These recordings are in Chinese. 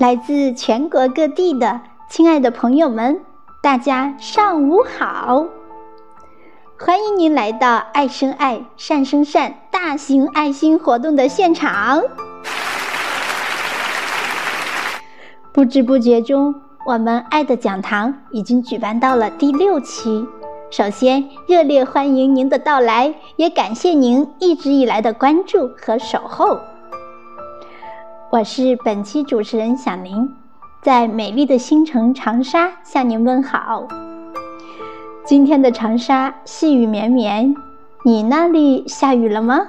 来自全国各地的亲爱的朋友们，大家上午好！欢迎您来到“爱生爱，善生善”大型爱心活动的现场。不知不觉中，我们爱的讲堂已经举办到了第六期。首先，热烈欢迎您的到来，也感谢您一直以来的关注和守候。我是本期主持人小宁，在美丽的星城长沙向您问好。今天的长沙细雨绵绵，你那里下雨了吗？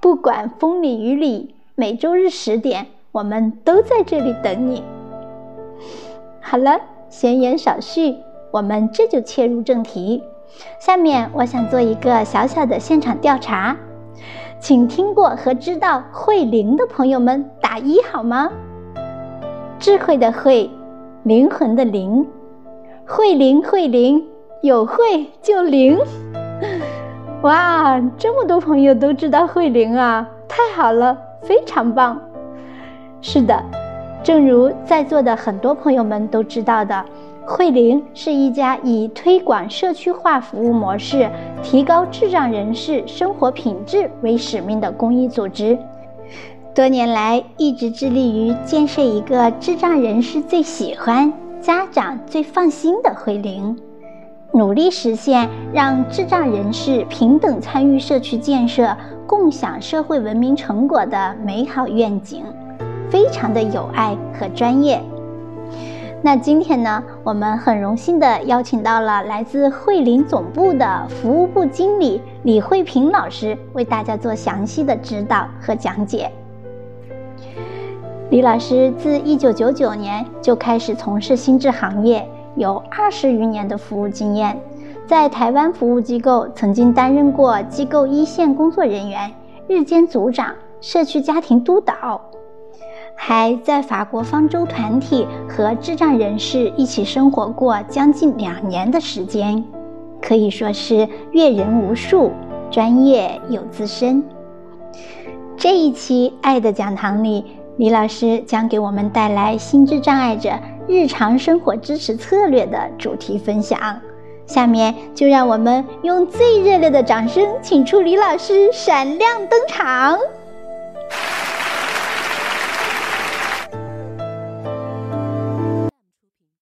不管风里雨里，每周日十点，我们都在这里等你。好了，闲言少叙，我们这就切入正题。下面我想做一个小小的现场调查。请听过和知道慧灵的朋友们打一好吗？智慧的慧，灵魂的灵，慧灵慧灵，有慧就灵。哇，这么多朋友都知道慧灵啊，太好了，非常棒。是的，正如在座的很多朋友们都知道的。慧灵是一家以推广社区化服务模式、提高智障人士生活品质为使命的公益组织。多年来，一直致力于建设一个智障人士最喜欢、家长最放心的慧灵，努力实现让智障人士平等参与社区建设、共享社会文明成果的美好愿景，非常的有爱和专业。那今天呢，我们很荣幸的邀请到了来自慧林总部的服务部经理李慧平老师，为大家做详细的指导和讲解。李老师自一九九九年就开始从事心智行业，有二十余年的服务经验，在台湾服务机构曾经担任过机构一线工作人员、日间组长、社区家庭督导。还在法国方舟团体和智障人士一起生活过将近两年的时间，可以说是阅人无数，专业又资深。这一期《爱的讲堂》里，李老师将给我们带来心智障碍者日常生活支持策略的主题分享。下面就让我们用最热烈的掌声，请出李老师闪亮登场。